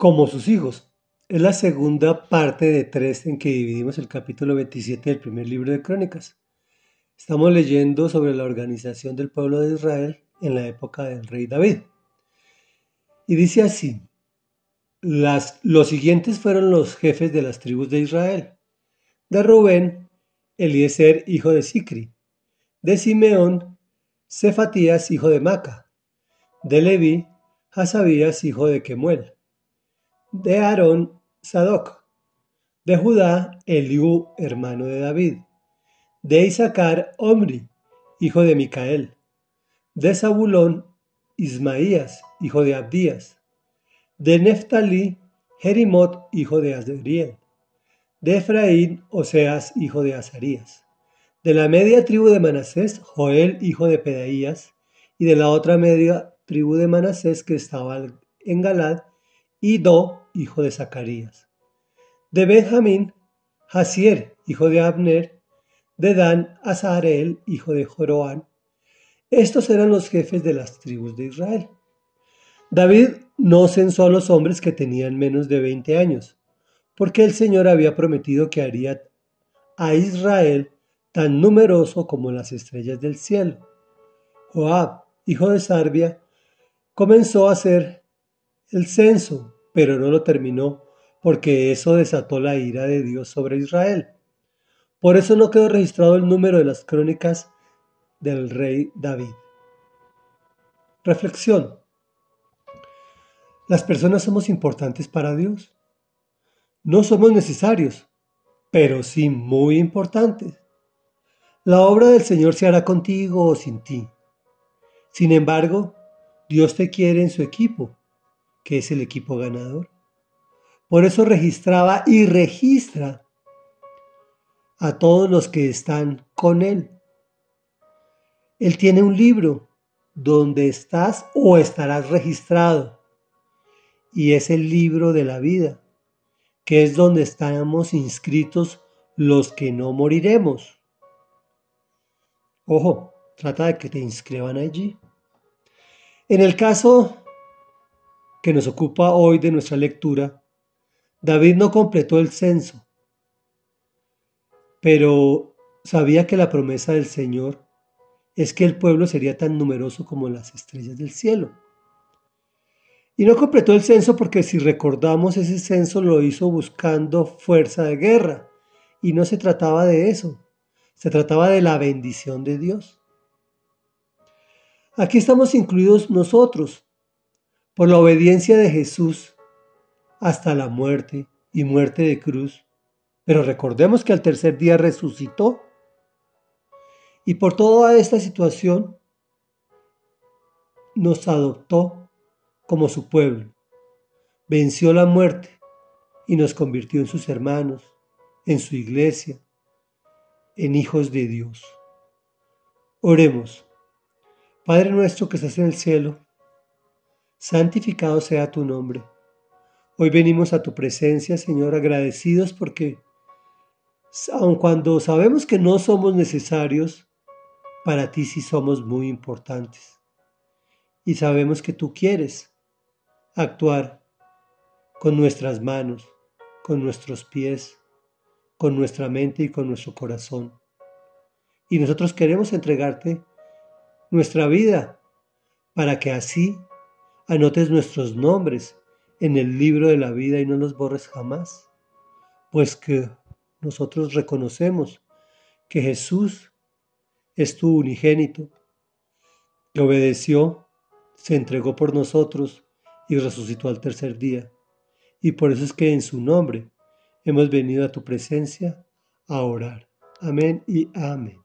como sus hijos. Es la segunda parte de tres en que dividimos el capítulo 27 del primer libro de Crónicas. Estamos leyendo sobre la organización del pueblo de Israel en la época del rey David. Y dice así, los siguientes fueron los jefes de las tribus de Israel. De Rubén, Eliezer, hijo de Sicri. De Simeón, Cefatías, hijo de Maca. De Leví, Hasabías, hijo de Kemuel de Aarón, Sadoc, de Judá, Eliú, hermano de David, de Isaacar, Omri, hijo de Micael, de Zabulón, Ismaías, hijo de Abdías, de Neftalí, Jerimot, hijo de Azriel, de Efraín, Oseas, hijo de Azarías, de la media tribu de Manasés, Joel, hijo de Pedaías, y de la otra media tribu de Manasés que estaba en Galad, Ido, hijo de Zacarías. De Benjamín, Hasier, hijo de Abner. De Dan, Azareel, hijo de Joroán. Estos eran los jefes de las tribus de Israel. David no censó a los hombres que tenían menos de 20 años, porque el Señor había prometido que haría a Israel tan numeroso como las estrellas del cielo. Joab, hijo de Sarbia, comenzó a hacer el censo pero no lo terminó porque eso desató la ira de Dios sobre Israel. Por eso no quedó registrado el número de las crónicas del rey David. Reflexión. Las personas somos importantes para Dios. No somos necesarios, pero sí muy importantes. La obra del Señor se hará contigo o sin ti. Sin embargo, Dios te quiere en su equipo que es el equipo ganador. Por eso registraba y registra a todos los que están con él. Él tiene un libro donde estás o estarás registrado. Y es el libro de la vida, que es donde estamos inscritos los que no moriremos. Ojo, trata de que te inscriban allí. En el caso que nos ocupa hoy de nuestra lectura, David no completó el censo, pero sabía que la promesa del Señor es que el pueblo sería tan numeroso como las estrellas del cielo. Y no completó el censo porque si recordamos ese censo lo hizo buscando fuerza de guerra y no se trataba de eso, se trataba de la bendición de Dios. Aquí estamos incluidos nosotros, por la obediencia de Jesús hasta la muerte y muerte de cruz. Pero recordemos que al tercer día resucitó. Y por toda esta situación nos adoptó como su pueblo. Venció la muerte y nos convirtió en sus hermanos, en su iglesia, en hijos de Dios. Oremos. Padre nuestro que estás en el cielo, santificado sea tu nombre. Hoy venimos a tu presencia, Señor, agradecidos porque, aun cuando sabemos que no somos necesarios, para ti sí somos muy importantes. Y sabemos que tú quieres actuar con nuestras manos, con nuestros pies, con nuestra mente y con nuestro corazón. Y nosotros queremos entregarte nuestra vida para que así anotes nuestros nombres en el libro de la vida y no los borres jamás, pues que nosotros reconocemos que Jesús es tu unigénito, que obedeció, se entregó por nosotros y resucitó al tercer día. Y por eso es que en su nombre hemos venido a tu presencia a orar. Amén y amén.